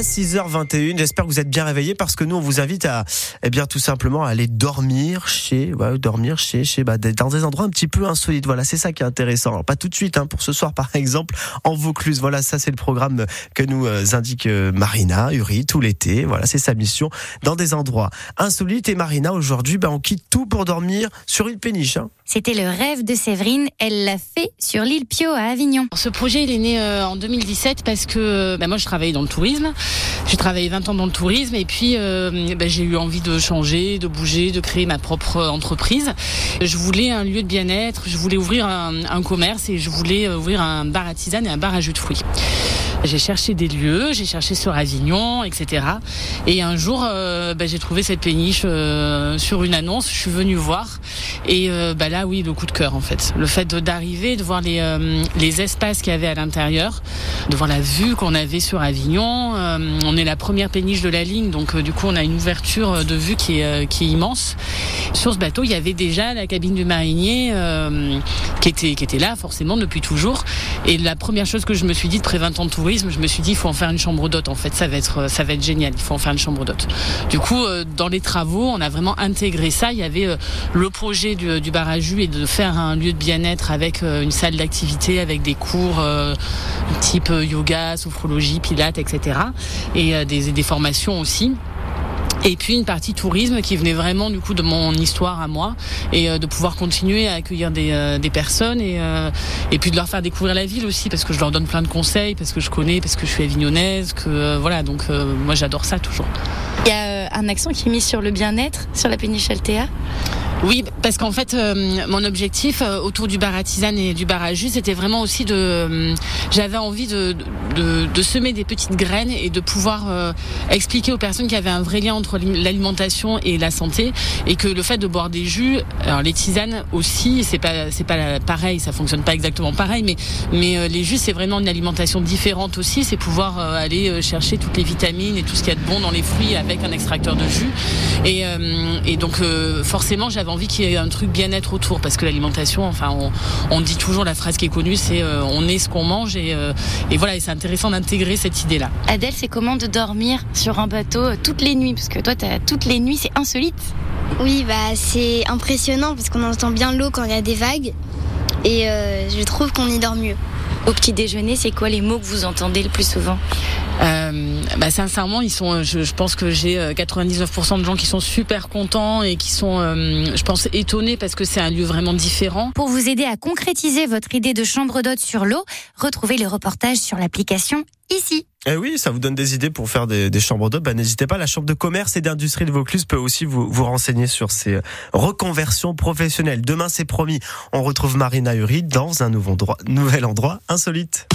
à 6h21. J'espère que vous êtes bien réveillés parce que nous, on vous invite à, eh bien, tout simplement, à aller dormir chez, ouais, dormir chez, chez, bah, dans des endroits un petit peu insolites. Voilà, c'est ça qui est intéressant. Alors, pas tout de suite, hein, pour ce soir, par exemple, en Vaucluse. Voilà, ça, c'est le programme que nous euh, indique euh, Marina, Uri, tout l'été. Voilà, c'est sa mission dans des endroits insolites. Et Marina, aujourd'hui, bah, on quitte tout pour dormir sur une péniche. Hein. C'était le rêve de Séverine. Elle l'a fait sur l'île Pio à Avignon. Ce projet, il est né euh, en 2017 parce que bah, moi, je travaillais dans le tourisme. J'ai travaillé 20 ans dans le tourisme et puis euh, bah, j'ai eu envie de changer, de bouger, de créer ma propre entreprise. Je voulais un lieu de bien-être, je voulais ouvrir un, commerce et je voulais ouvrir un bar à tisane et un bar à jus de fruits. J'ai cherché des lieux, j'ai cherché sur Avignon, etc. Et un jour, euh, bah, j'ai trouvé cette péniche euh, sur une annonce. Je suis venue voir. Et euh, bah, là, oui, le coup de cœur, en fait. Le fait d'arriver, de voir les, les espaces qu'il y avait à l'intérieur, de voir la vue qu'on avait sur Avignon. On est la première péniche de la ligne, donc du coup, on a une ouverture de vue qui est, immense. Sur ce bateau, il y avait déjà la cabine du marinier qui, était, qui était là, forcément, depuis toujours. Et la première chose que je me suis dit, après 20 ans de tourisme, je me suis dit il faut en faire une chambre d'hôte en fait, ça va être ça va être génial, il faut en faire une chambre d'hôte. Du coup, euh, dans les travaux, on a vraiment intégré ça. Il y avait euh, le projet du, du bar à jus et de faire un lieu de bien-être avec euh, une salle d'activité, avec des cours type yoga, sophrologie, pilates, etc. Et des, des formations aussi et puis une partie tourisme qui venait vraiment du coup de mon histoire à moi et euh, de pouvoir continuer à accueillir des, euh, personnes et, euh, et puis de leur faire découvrir la ville aussi parce que je leur donne plein de conseils parce que je connais parce que je suis avignonnaise que voilà donc moi j'adore ça toujours. Il y a un accent qui est mis sur le bien-être sur la péniche Altea oui, parce qu'en fait, euh, mon objectif euh, autour du bar à tisane et du bar à jus, c'était vraiment aussi de. Euh, j'avais envie de, de, de, semer des petites graines et de pouvoir expliquer aux personnes qu'il y avait un vrai lien entre l'alimentation et la santé et que le fait de boire des jus, alors les tisanes aussi, c'est pas c'est pas pareil, ça fonctionne pas exactement pareil, mais mais les jus c'est vraiment une alimentation différente aussi, c'est pouvoir aller chercher toutes les vitamines et tout ce qu'il y a de bon dans les fruits avec un extracteur de jus et, et donc forcément j'avais envie qu'il y ait un truc bien-être autour parce que l'alimentation, enfin, on, dit toujours la phrase qui est connue, c'est euh, on est ce qu'on mange et, euh, et voilà, et c'est intéressant d'intégrer cette idée-là. Adèle, c'est comment de dormir sur un bateau euh, toutes les nuits? Parce que toi, as, toutes les nuits, c'est insolite. Oui, bah c'est impressionnant parce qu'on entend bien l'eau quand il y a des vagues et je trouve qu'on y dort mieux. Au petit déjeuner, c'est quoi les mots que vous entendez le plus souvent? Euh, bah, Sincèrement, ils sont. Je, je pense que j'ai 99% euh, de gens qui sont super contents et qui sont, euh, je pense, étonnés parce que c'est un lieu vraiment différent. Pour vous aider à concrétiser votre idée de chambre d'hôte sur l'eau, retrouvez le reportage sur l'application ici. Eh oui, ça vous donne des idées pour faire des, des chambres d'hôtes. Bah, n'hésitez pas, la chambre de commerce et d'industrie de Vaucluse peut aussi vous, vous renseigner sur ces reconversions professionnelles. Demain, c'est promis, on retrouve Marina Uri dans un nouveau endroit, nouvel endroit insolite.